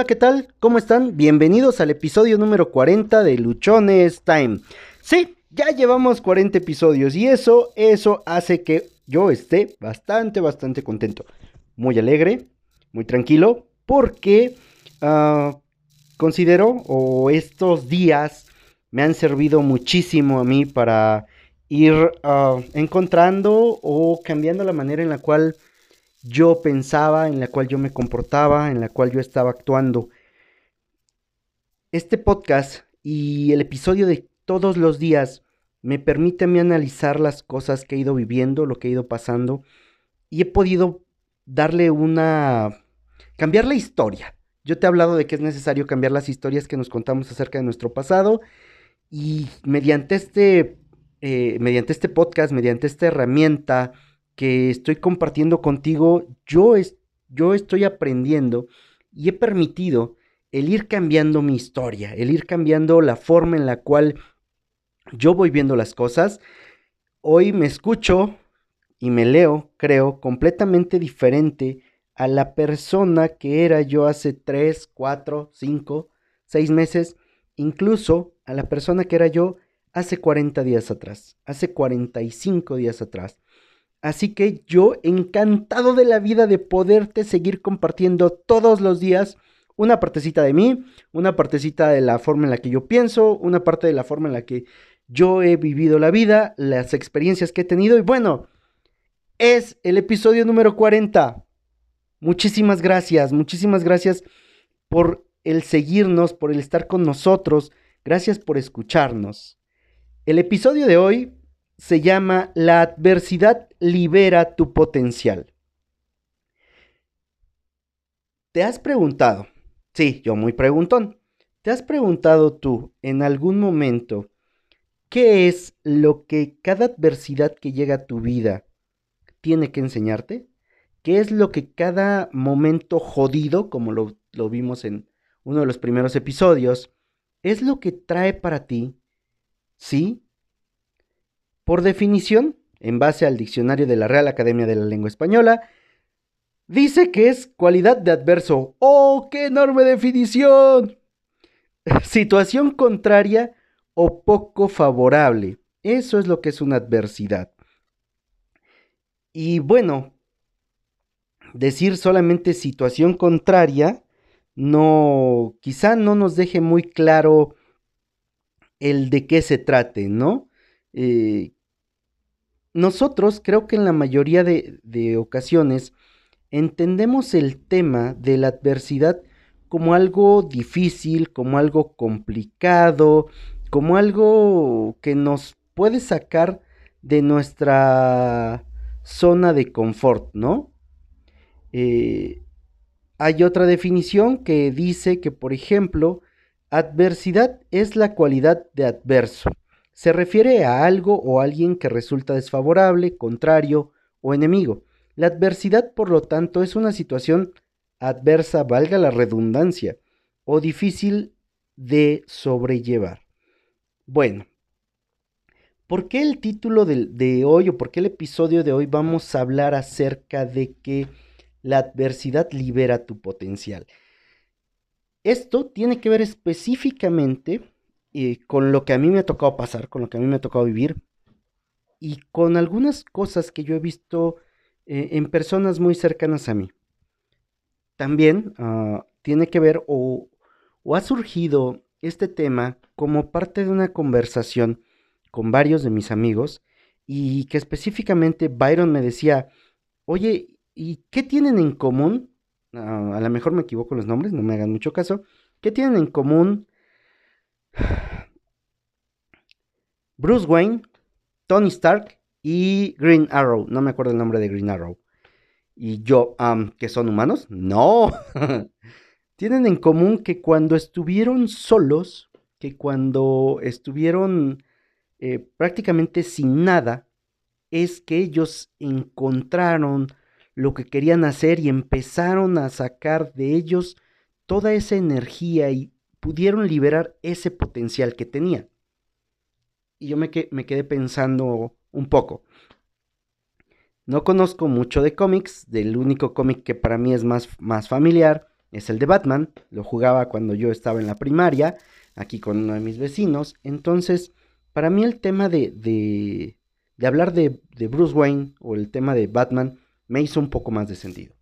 Hola, ¿qué tal? ¿Cómo están? Bienvenidos al episodio número 40 de Luchones Time. Sí, ya llevamos 40 episodios y eso, eso hace que yo esté bastante, bastante contento. Muy alegre, muy tranquilo, porque ah, considero o estos días me han servido muchísimo a mí para ir ah, encontrando o cambiando la manera en la cual yo pensaba, en la cual yo me comportaba, en la cual yo estaba actuando. Este podcast y el episodio de todos los días me permite a mí analizar las cosas que he ido viviendo, lo que he ido pasando, y he podido darle una... cambiar la historia. Yo te he hablado de que es necesario cambiar las historias que nos contamos acerca de nuestro pasado, y mediante este, eh, mediante este podcast, mediante esta herramienta, que estoy compartiendo contigo, yo, es, yo estoy aprendiendo y he permitido el ir cambiando mi historia, el ir cambiando la forma en la cual yo voy viendo las cosas. Hoy me escucho y me leo, creo, completamente diferente a la persona que era yo hace 3, 4, 5, 6 meses, incluso a la persona que era yo hace 40 días atrás, hace 45 días atrás. Así que yo encantado de la vida de poderte seguir compartiendo todos los días una partecita de mí, una partecita de la forma en la que yo pienso, una parte de la forma en la que yo he vivido la vida, las experiencias que he tenido y bueno, es el episodio número 40. Muchísimas gracias, muchísimas gracias por el seguirnos, por el estar con nosotros, gracias por escucharnos. El episodio de hoy se llama La adversidad libera tu potencial. ¿Te has preguntado? Sí, yo muy preguntón. ¿Te has preguntado tú en algún momento qué es lo que cada adversidad que llega a tu vida tiene que enseñarte? ¿Qué es lo que cada momento jodido, como lo, lo vimos en uno de los primeros episodios, es lo que trae para ti? ¿Sí? Por definición, en base al diccionario de la Real Academia de la Lengua Española, dice que es cualidad de adverso. ¡Oh, qué enorme definición! Situación contraria o poco favorable. Eso es lo que es una adversidad. Y bueno, decir solamente situación contraria no, quizá no nos deje muy claro el de qué se trate, ¿no? Eh, nosotros creo que en la mayoría de, ocasiones entendemos el tema de la adversidad como algo difícil, como algo complicado, como algo que nos puede sacar de nuestra zona de confort, ¿no? Eh, hay otra definición que dice que, por ejemplo, adversidad es la cualidad de adverso. Se refiere a algo o alguien que resulta desfavorable, contrario o enemigo. La adversidad, por lo tanto, es una situación adversa, valga la redundancia, o difícil de sobrellevar. Bueno, ¿por qué el título de, de, hoy o por qué el episodio de hoy vamos a hablar acerca de que la adversidad libera tu potencial? Esto tiene que ver específicamente y con lo que a mí me ha tocado pasar, con lo que a mí me ha tocado vivir y con algunas cosas que yo he visto eh, en personas muy cercanas a mí. También ah, tiene que ver o, o ha surgido este tema como parte de una conversación con varios de mis amigos y que específicamente Byron me decía, oye, ¿y qué tienen en común? Ah, a lo mejor me equivoco los nombres, no me hagan mucho caso. ¿Qué tienen en común Bruce Wayne, Tony Stark y Green Arrow. No me acuerdo el nombre de Green Arrow. Y yo, ¿que son humanos? No. Tienen en común que cuando estuvieron solos, que cuando estuvieron eh, prácticamente sin nada, es que ellos encontraron lo que querían hacer y empezaron a sacar de ellos toda esa energía y pudieron liberar ese potencial que tenían. Y yo me, quedé pensando un poco. No conozco mucho de cómics, del único cómic que para mí es más, más familiar es el de Batman. Lo jugaba cuando yo estaba en la primaria, aquí con uno de mis vecinos. Entonces, para mí el tema de, de, hablar de, Bruce Wayne o el tema de Batman me hizo un poco más de sentido.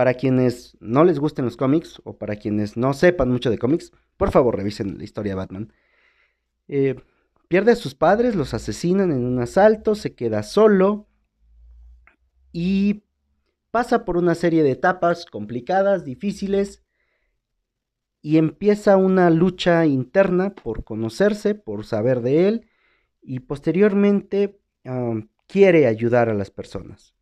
Para quienes no les gusten los cómics o para quienes no sepan mucho de cómics, por favor revisen la historia de Batman. Eh, pierde a sus padres, los asesinan en un asalto, se queda solo y pasa por una serie de etapas complicadas, difíciles, y empieza una lucha interna por conocerse, por saber de él, y posteriormente quiere ayudar a las personas.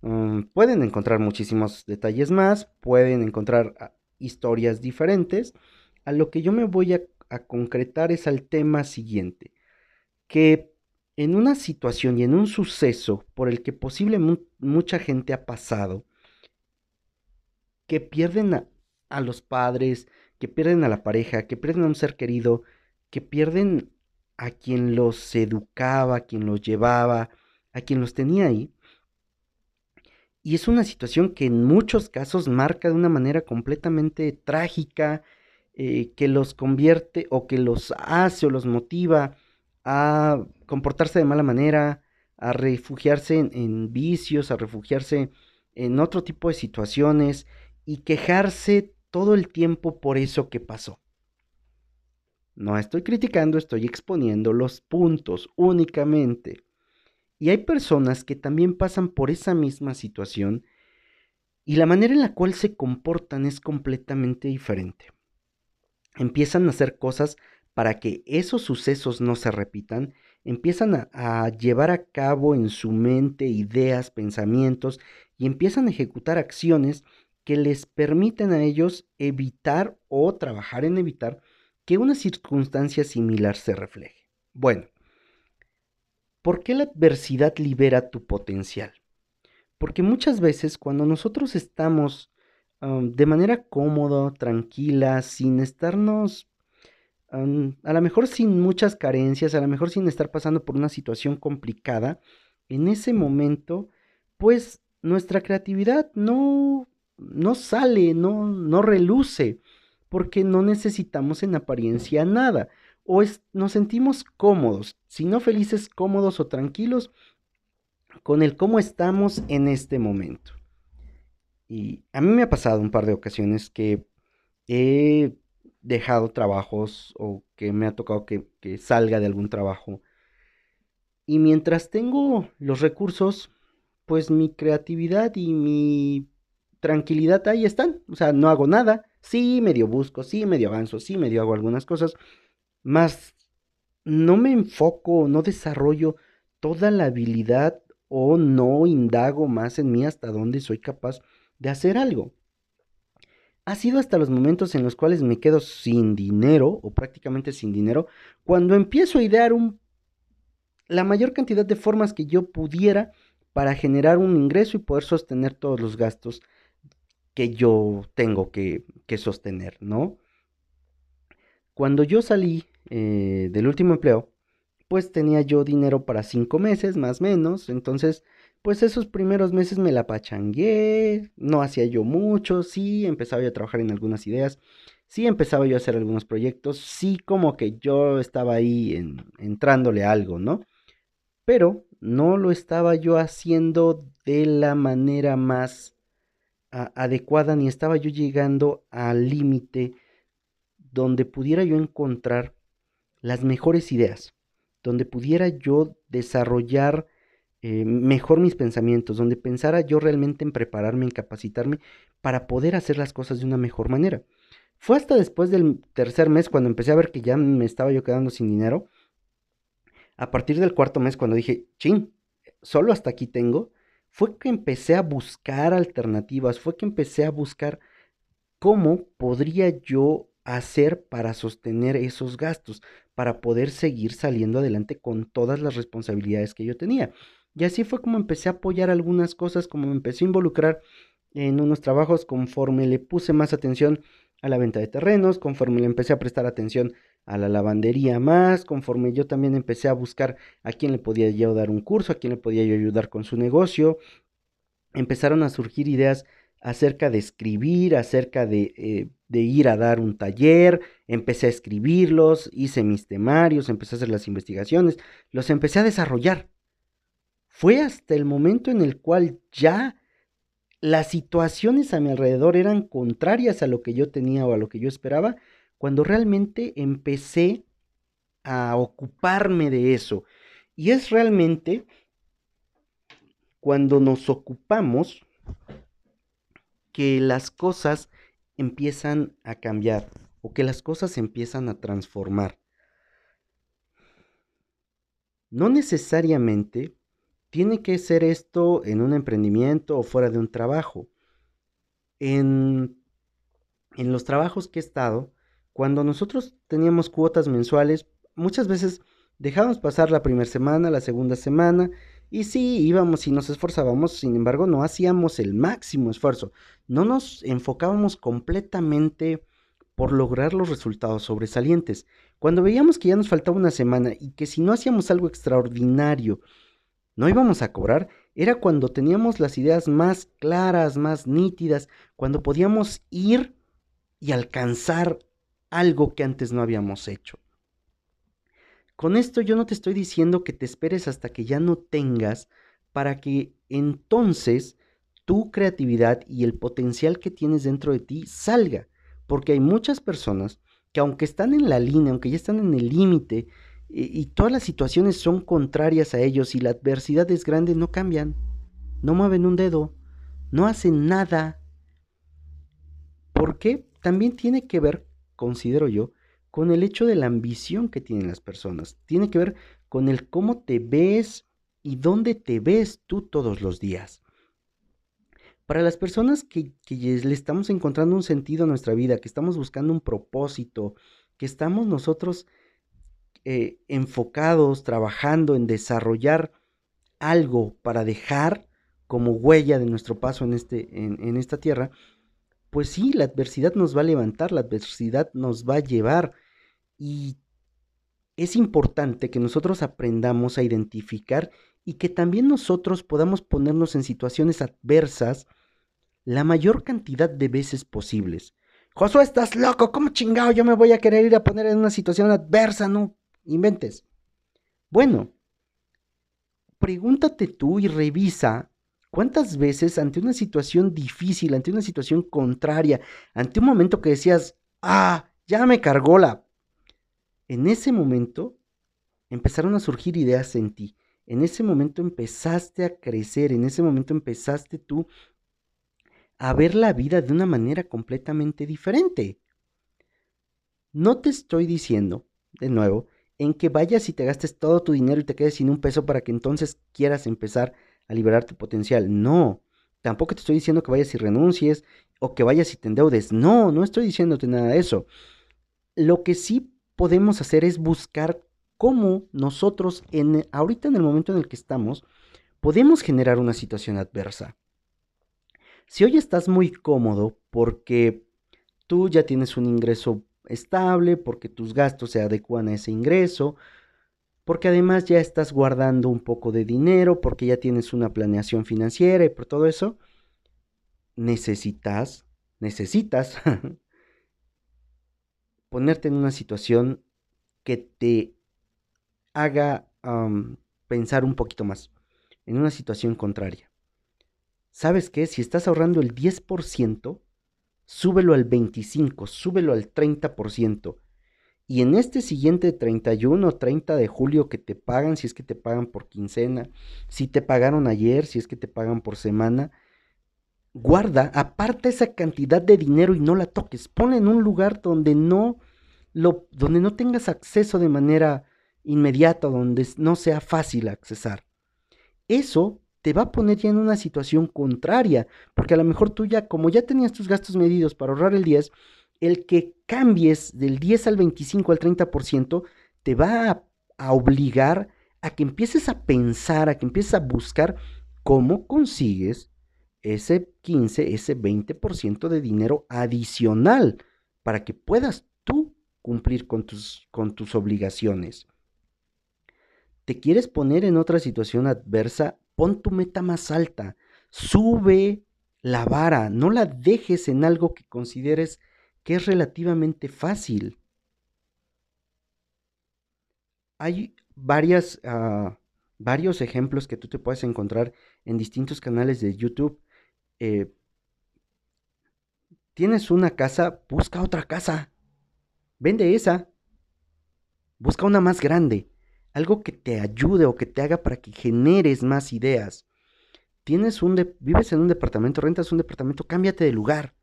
Pueden encontrar muchísimos detalles más, pueden encontrar ah, historias diferentes. A lo que yo me voy a, a concretar es al tema siguiente, que en una situación y en un suceso por el que posiblemente mucha gente ha pasado, que pierden a, los padres, que pierden a la pareja, que pierden a un ser querido, que pierden a quien los educaba, a quien los llevaba, a quien los tenía ahí. Y es una situación que en muchos casos marca de una manera completamente trágica, eh, que los convierte o que los hace o los motiva a comportarse de mala manera, a refugiarse en, vicios, a refugiarse en otro tipo de situaciones y quejarse todo el tiempo por eso que pasó. No estoy criticando, estoy exponiendo los puntos únicamente. Y hay personas que también pasan por esa misma situación y la manera en la cual se comportan es completamente diferente. Empiezan a hacer cosas para que esos sucesos no se repitan, empiezan a, llevar a cabo en su mente ideas, pensamientos y empiezan a ejecutar acciones que les permiten a ellos evitar o trabajar en evitar que una circunstancia similar se refleje. Bueno, ¿por qué la adversidad libera tu potencial? Porque muchas veces cuando nosotros estamos de manera cómoda, tranquila, sin estarnos a lo mejor sin muchas carencias, a lo mejor sin estar pasando por una situación complicada, en ese momento, pues nuestra creatividad no, no sale, no, no reluce, porque no necesitamos en apariencia nada, o nos sentimos cómodos, si no felices, cómodos o tranquilos con el cómo estamos en este momento. Y a mí me ha pasado un par de ocasiones que he dejado trabajos o que me ha tocado que, salga de algún trabajo. Y mientras tengo los recursos, pues mi creatividad y mi tranquilidad ahí están. O sea, no hago nada. Sí, medio busco, sí, medio avanzo, sí, medio hago algunas cosas. Más no me enfoco, no desarrollo toda la habilidad o no indago más en mí hasta dónde soy capaz de hacer algo ha sido hasta los momentos en los cuales me quedo sin dinero o prácticamente sin dinero cuando empiezo a idear un, la mayor cantidad de formas que yo pudiera para generar un ingreso y poder sostener todos los gastos que yo tengo que, sostener, ¿no? Cuando yo salí eh, del último empleo, pues tenía yo dinero para cinco meses, más o menos, entonces pues esos primeros meses me la pachangué, no hacía yo mucho, sí, empezaba yo a trabajar en algunas ideas, sí empezaba yo a hacer algunos proyectos, sí como que yo estaba ahí entrándole algo, ¿no? Pero no lo estaba yo haciendo de la manera más adecuada, ni estaba yo llegando al límite donde pudiera yo encontrar las mejores ideas, donde pudiera yo desarrollar eh, mejor mis pensamientos, donde pensara yo realmente en prepararme, en capacitarme para poder hacer las cosas de una mejor manera. Fue hasta después del tercer mes cuando empecé a ver que ya me estaba yo quedando sin dinero. A partir del cuarto mes cuando dije, chin, solo hasta aquí tengo, fue que empecé a buscar alternativas, fue que empecé a buscar cómo podría yo hacer para sostener esos gastos, para poder seguir saliendo adelante con todas las responsabilidades que yo tenía. Y así fue como empecé a apoyar algunas cosas, como me empecé a involucrar en unos trabajos conforme le puse más atención a la venta de terrenos, conforme le empecé a prestar atención a la lavandería más, conforme yo también empecé a buscar a quién le podía yo dar un curso, a quién le podía yo ayudar con su negocio. Empezaron a surgir ideas acerca de escribir, acerca de, eh, de, ir a dar un taller, empecé a escribirlos, hice mis temarios, empecé a hacer las investigaciones, los empecé a desarrollar. Fue hasta el momento en el cual ya las situaciones a mi alrededor eran contrarias a lo que yo tenía o a lo que yo esperaba, cuando realmente empecé a ocuparme de eso. Y es realmente cuando nos ocupamos que las cosas empiezan a cambiar o que las cosas empiezan a transformar. No necesariamente tiene que ser esto en un emprendimiento o fuera de un trabajo. En, en los trabajos que he estado, cuando nosotros teníamos cuotas mensuales, muchas veces dejábamos pasar la primera semana, la segunda semana, y sí, íbamos y nos esforzábamos, sin embargo, no hacíamos el máximo esfuerzo, no nos enfocábamos completamente por lograr los resultados sobresalientes. Cuando veíamos que ya nos faltaba una semana y que si no hacíamos algo extraordinario, no íbamos a cobrar, era cuando teníamos las ideas más claras, más nítidas, cuando podíamos ir y alcanzar algo que antes no habíamos hecho. Con esto yo no te estoy diciendo que te esperes hasta que ya no tengas para que entonces tu creatividad y el potencial que tienes dentro de ti salga. Porque hay muchas personas que aunque están en la línea, aunque ya están en el límite y, y, todas las situaciones son contrarias a ellos y la adversidad es grande, no cambian, no mueven un dedo, no hacen nada. ¿Por qué? También tiene que ver, considero yo, con el hecho de la ambición que tienen las personas. Tiene que ver con el cómo te ves y dónde te ves tú todos los días. Para las personas que, le estamos encontrando un sentido a nuestra vida, que estamos buscando un propósito, que estamos nosotros eh, enfocados, trabajando en desarrollar algo para dejar como huella de nuestro paso en, este, en esta tierra, pues sí, la adversidad nos va a levantar, la adversidad nos va a llevar y es importante que nosotros aprendamos a identificar y que también nosotros podamos ponernos en situaciones adversas la mayor cantidad de veces posibles. Josué, estás loco, ¿cómo chingado yo me voy a querer ir a poner en una situación adversa? No inventes. Bueno, pregúntate tú y revisa ¿Cuántas veces ante una situación difícil, ante una situación contraria, ante un momento que decías, ah, ya me cargó la... En ese momento empezaron a surgir ideas en ti. En ese momento empezaste a crecer, en ese momento empezaste tú a ver la vida de una manera completamente diferente. No te estoy diciendo, de nuevo, en que vayas y te gastes todo tu dinero y te quedes sin un peso para que entonces quieras empezar a liberar tu potencial. No, tampoco te estoy diciendo que vayas y renuncies o que vayas y te endeudes. No, no estoy diciéndote nada de eso. Lo que sí podemos hacer es buscar cómo nosotros, en, ahorita en el momento en el que estamos, podemos generar una situación adversa. Si hoy estás muy cómodo porque tú ya tienes un ingreso estable, porque tus gastos se adecuan a ese ingreso, porque además ya estás guardando un poco de dinero, porque ya tienes una planeación financiera y por todo eso, necesitas, necesitas ponerte en una situación que te haga pensar un poquito más, en una situación contraria. ¿Sabes qué? Si estás ahorrando el 10%, súbelo al 25%, súbelo al 30%. Y en este siguiente 31 o 30 de julio que te pagan, si es que te pagan por quincena, si te pagaron ayer, si es que te pagan por semana, guarda, aparta esa cantidad de dinero y no la toques. Ponla en un lugar donde no lo, donde no tengas acceso de manera inmediata, donde no sea fácil accesar. Eso te va a poner ya en una situación contraria, porque a lo mejor tú ya, como ya tenías tus gastos medidos para ahorrar el 10, el que cambies del 10 al 25 al 30% te va a, a, obligar a que empieces a pensar, a que empieces a buscar cómo consigues ese 15, ese 20% de dinero adicional para que puedas tú cumplir con tus, con tus obligaciones. ¿Te quieres poner en otra situación adversa? Pon tu meta más alta. Sube la vara, no la dejes en algo que consideres que es relativamente fácil. Hay varias, ah, varios ejemplos que tú te puedes encontrar en distintos canales de YouTube. Eh, tienes una casa, busca otra casa. Vende esa. Busca una más grande. Algo que te ayude o que te haga para que generes más ideas. Tienes un vives en un departamento, rentas un departamento, cámbiate de lugar.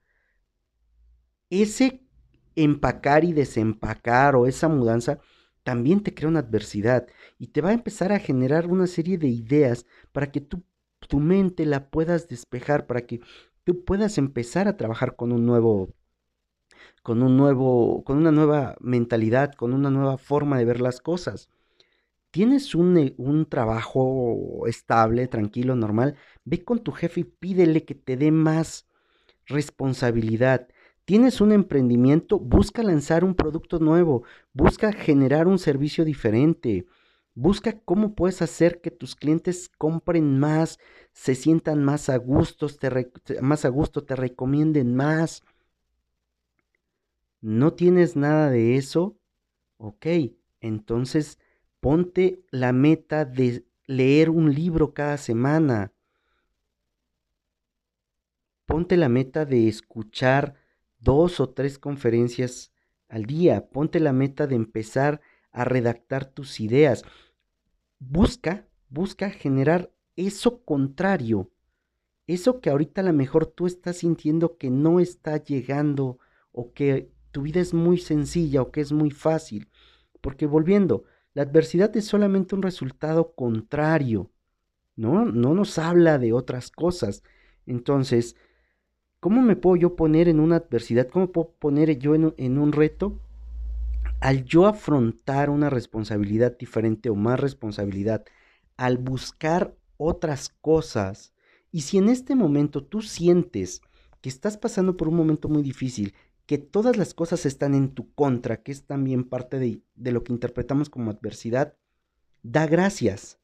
Ese empacar y desempacar o esa mudanza también te crea una adversidad y te va a empezar a generar una serie de ideas para que tu mente la puedas despejar, para que tú puedas empezar a trabajar con un nuevo con un nuevo con una nueva mentalidad, con una nueva forma de ver las cosas. Tienes un, un trabajo estable, tranquilo, normal, ve con tu jefe y pídele que te dé más responsabilidad, Tienes un emprendimiento, busca lanzar un producto nuevo, busca generar un servicio diferente, busca cómo puedes hacer que tus clientes compren más, se sientan más a gusto, te, más a gusto, te recomienden más. ¿No tienes nada de eso? Ok, entonces ponte la meta de leer un libro cada semana. Ponte la meta de escuchar dos o tres conferencias al día. Ponte la meta de empezar a redactar tus ideas. Busca, busca generar eso contrario. Eso que ahorita a lo mejor tú estás sintiendo que no está llegando o que tu vida es muy sencilla o que es muy fácil. Porque volviendo, la adversidad es solamente un resultado contrario. No, no nos habla de otras cosas. Entonces, ¿Cómo me puedo yo poner en una adversidad? ¿Cómo puedo poner yo en, un reto? Al yo afrontar una responsabilidad diferente o más responsabilidad, al buscar otras cosas, y si en este momento tú sientes que estás pasando por un momento muy difícil, que todas las cosas están en tu contra, que es también parte de, de lo que interpretamos como adversidad, da gracias.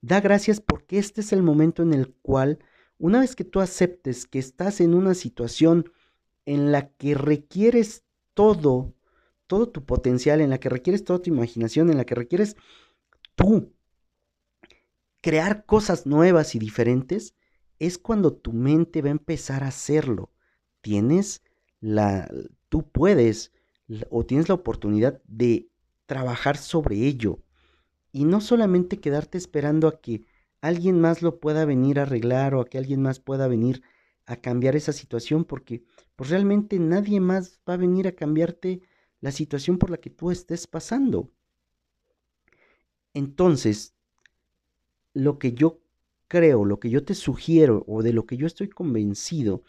Da gracias porque este es el momento en el cual una vez que tú aceptes que estás en una situación en la que requieres todo, todo tu potencial, en la que requieres toda tu imaginación, en la que requieres tú crear cosas nuevas y diferentes, es cuando tu mente va a empezar a hacerlo. Tienes la, tú puedes o tienes la oportunidad de trabajar sobre ello y no solamente quedarte esperando a que alguien más lo pueda venir a arreglar o a que alguien más pueda venir a cambiar esa situación porque pues realmente nadie más va a venir a cambiarte la situación por la que tú estés pasando. Entonces, lo que yo creo, lo que yo te sugiero o de lo que yo estoy convencido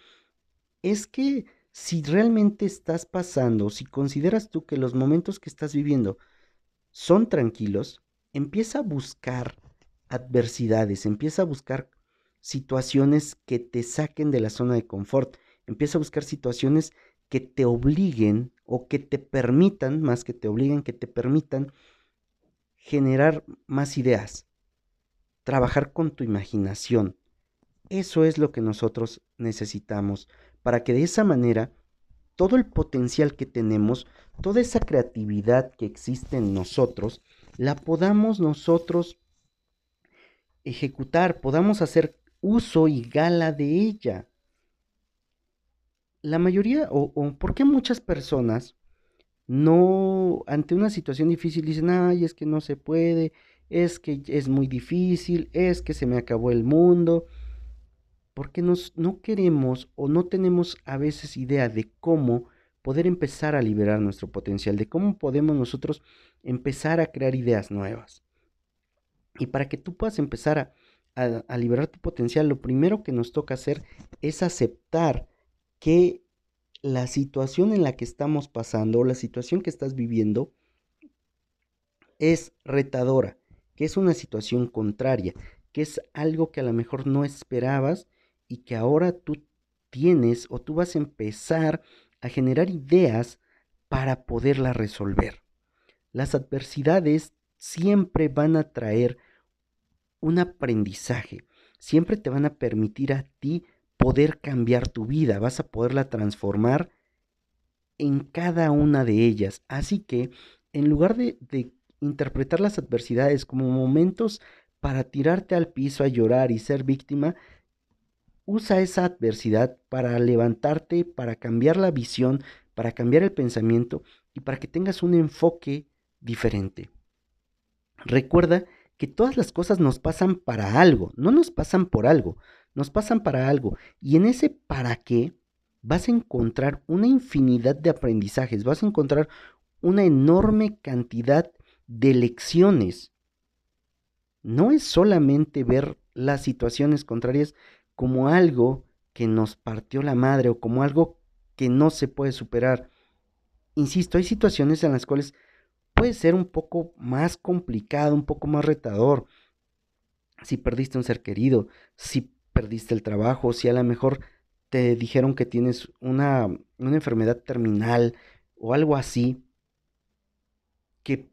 es que si realmente estás pasando, si consideras tú que los momentos que estás viviendo son tranquilos, empieza a buscar adversidades, empieza a buscar situaciones que te saquen de la zona de confort, empieza a buscar situaciones que te obliguen o que te permitan, más que te obliguen, que te permitan generar más ideas, trabajar con tu imaginación. Eso es lo que nosotros necesitamos para que de esa manera todo el potencial que tenemos, toda esa creatividad que existe en nosotros, la podamos nosotros ejecutar, podamos hacer uso y gala de ella. La mayoría, o, o ¿por qué muchas personas no, ante una situación difícil, dicen, ay, es que no se puede, es que es muy difícil, es que se me acabó el mundo? Porque nos, no queremos o no tenemos a veces idea de cómo poder empezar a liberar nuestro potencial, de cómo podemos nosotros empezar a crear ideas nuevas. Y para que tú puedas empezar a, liberar tu potencial, lo primero que nos toca hacer es aceptar que la situación en la que estamos pasando la situación que estás viviendo es retadora, que es una situación contraria, que es algo que a lo mejor no esperabas y que ahora tú tienes o tú vas a empezar a generar ideas para poderla resolver. Las adversidades siempre van a traer un aprendizaje. Siempre te van a permitir a ti poder cambiar tu vida, vas a poderla transformar en cada una de ellas. Así que, en lugar de, de interpretar las adversidades como momentos para tirarte al piso a llorar y ser víctima, usa esa adversidad para levantarte, para cambiar la visión, para cambiar el pensamiento y para que tengas un enfoque diferente. Recuerda que todas las cosas nos pasan para algo, no nos pasan por algo, nos pasan para algo. Y en ese para qué vas a encontrar una infinidad de aprendizajes, vas a encontrar una enorme cantidad de lecciones. No es solamente ver las situaciones contrarias como algo que nos partió la madre o como algo que no se puede superar. Insisto, hay situaciones en las cuales puede ser un poco más complicado, un poco más retador. Si perdiste un ser querido, si perdiste el trabajo, si a lo mejor te dijeron que tienes una, una enfermedad terminal o algo así, que,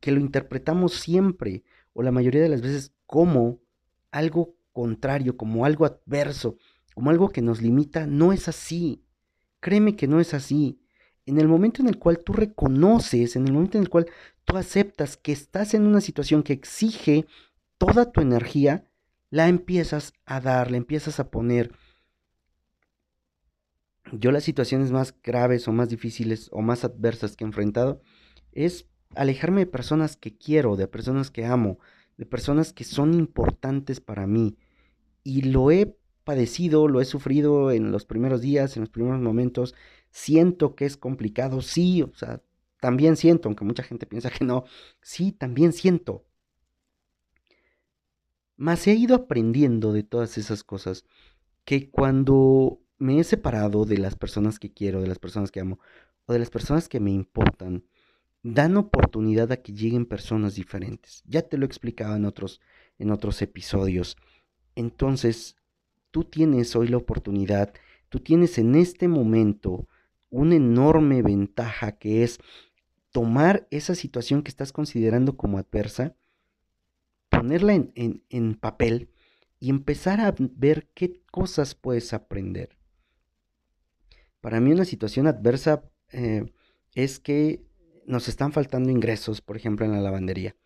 que lo interpretamos siempre o la mayoría de las veces como algo contrario, como algo adverso, como algo que nos limita, no es así. Créeme que no es así. En el momento en el cual tú reconoces, en el momento en el cual tú aceptas que estás en una situación que exige toda tu energía, la empiezas a dar, la empiezas a poner. Yo las situaciones más graves o más difíciles o más adversas que he enfrentado es alejarme de personas que quiero, de personas que amo, de personas que son importantes para mí. Y lo he padecido, lo he sufrido en los primeros días, en los primeros momentos. Siento que es complicado, sí, o sea, también siento, aunque mucha gente piensa que no, sí, también siento. Mas he ido aprendiendo de todas esas cosas que cuando me he separado de las personas que quiero, de las personas que amo, o de las personas que me importan, dan oportunidad a que lleguen personas diferentes. Ya te lo he explicado en otros, en otros episodios. Entonces, tú tienes hoy la oportunidad, tú tienes en este momento una enorme ventaja que es tomar esa situación que estás considerando como adversa, ponerla en, papel y empezar a ver qué cosas puedes aprender. Para mí una situación adversa eh, es que nos están faltando ingresos, por ejemplo, en la lavandería.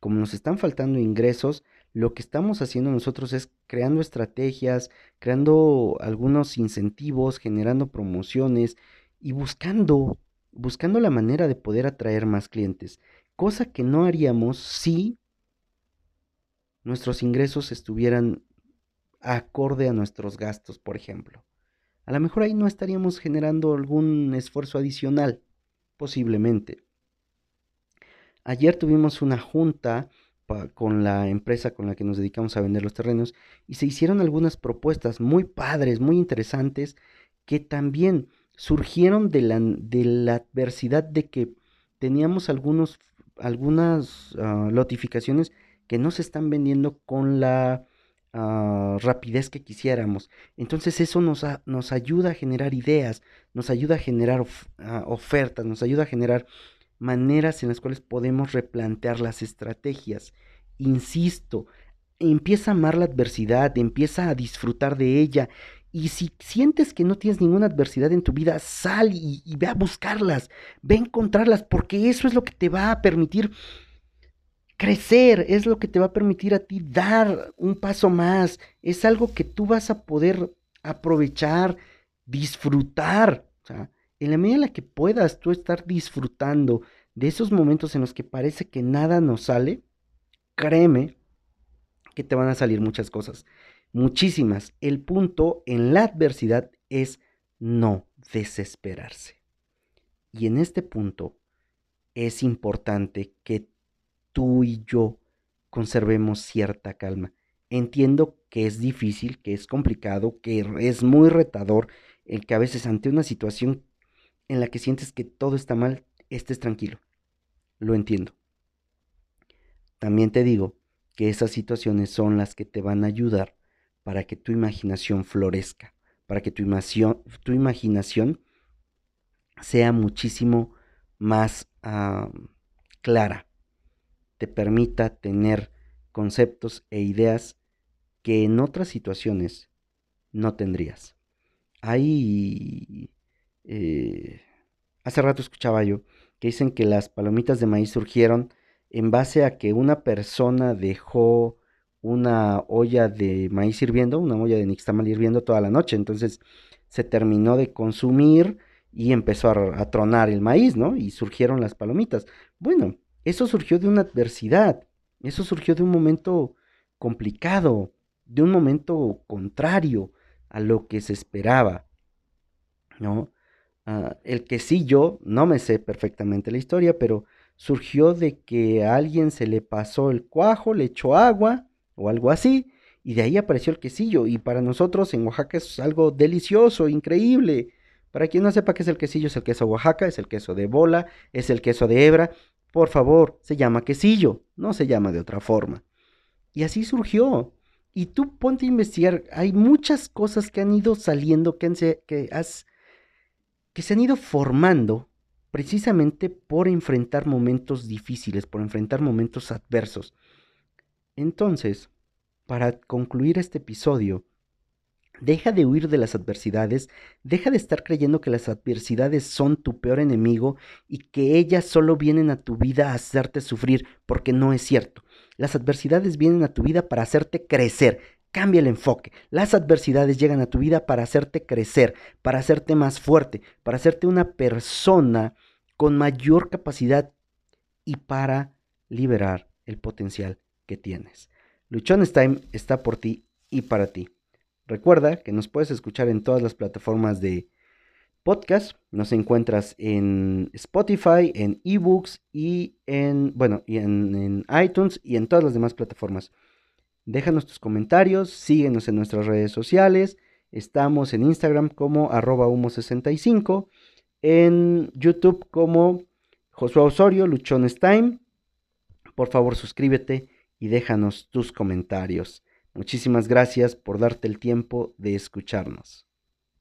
Como nos están faltando ingresos, lo que estamos haciendo nosotros es creando estrategias, creando algunos incentivos, generando promociones y buscando, buscando la manera de poder atraer más clientes, cosa que no haríamos si nuestros ingresos estuvieran acorde a nuestros gastos, por ejemplo. A lo mejor ahí no estaríamos generando algún esfuerzo adicional, posiblemente. Ayer tuvimos una junta con la empresa con la que nos dedicamos a vender los terrenos y se hicieron algunas propuestas muy padres, muy interesantes, que también surgieron de la, de la adversidad de que teníamos algunos, algunas notificaciones que no se están vendiendo con la uh, rapidez que quisiéramos. Entonces eso nos, ayuda a generar ideas, nos ayuda a generar uh, ofertas, nos ayuda a generar maneras en las cuales podemos replantear las estrategias. Insisto, empieza a amar la adversidad, empieza a disfrutar de ella. Y si sientes que no tienes ninguna adversidad en tu vida, sal y, ve a buscarlas, ve a encontrarlas, porque eso es lo que te va a permitir crecer, es lo que te va a permitir a ti dar un paso más, es algo que tú vas a poder aprovechar, disfrutar. En la medida en la que puedas tú estar disfrutando de esos momentos en los que parece que nada nos sale, créeme que te van a salir muchas cosas, muchísimas. El punto en la adversidad es no desesperarse. Y en este punto es importante que tú y yo conservemos cierta calma. Entiendo que es difícil, que es complicado, que es muy retador el que a veces ante una situación en la que sientes que todo está mal, estés tranquilo. Lo entiendo. También te digo que esas situaciones son las que te van a ayudar para que tu imaginación florezca, para que tu, imaginación, sea muchísimo más clara, te permita tener conceptos e ideas que en otras situaciones no tendrías. Ahí, eh, hace rato escuchaba yo que dicen que las palomitas de maíz surgieron en base a que una persona dejó una olla de maíz hirviendo, una olla de nixtamal hirviendo toda la noche. Entonces se terminó de consumir y empezó a, tronar el maíz, ¿no? Y surgieron las palomitas. Bueno, eso surgió de una adversidad, eso surgió de un momento complicado, de un momento contrario a lo que se esperaba, ¿no? Ah, el quesillo, no me sé perfectamente la historia, pero surgió de que a alguien se le pasó el cuajo, le echó agua o algo así, y de ahí apareció el quesillo. Y para nosotros en Oaxaca es algo delicioso, increíble. Para quien no sepa qué es el quesillo, es el queso Oaxaca, es el queso de bola, es el queso de hebra. Por favor, se llama quesillo, no se llama de otra forma. Y así surgió. Y tú ponte a investigar, hay muchas cosas que han ido saliendo, que, que, que se han ido formando precisamente por enfrentar momentos difíciles, por enfrentar momentos adversos. Entonces, para concluir este episodio, deja de huir de las adversidades, deja de estar creyendo que las adversidades son tu peor enemigo y que ellas solo vienen a tu vida a hacerte sufrir, porque no es cierto. Las adversidades vienen a tu vida para hacerte crecer. Cambia el enfoque. Las adversidades llegan a tu vida para hacerte crecer, para hacerte más fuerte, para hacerte una persona con mayor capacidad y para liberar el potencial que tienes. Luchones Time está por ti y para ti. Recuerda que nos puedes escuchar en todas las plataformas de podcast. Nos encuentras en Spotify, en eBooks y en, bueno, y en, iTunes y en todas las demás plataformas. Déjanos tus comentarios, síguenos en nuestras redes sociales. Estamos en Instagram como arroba humo65, en YouTube como Josué Osorio, Luchones Time. Por favor, suscríbete y déjanos tus comentarios. Muchísimas gracias por darte el tiempo de escucharnos.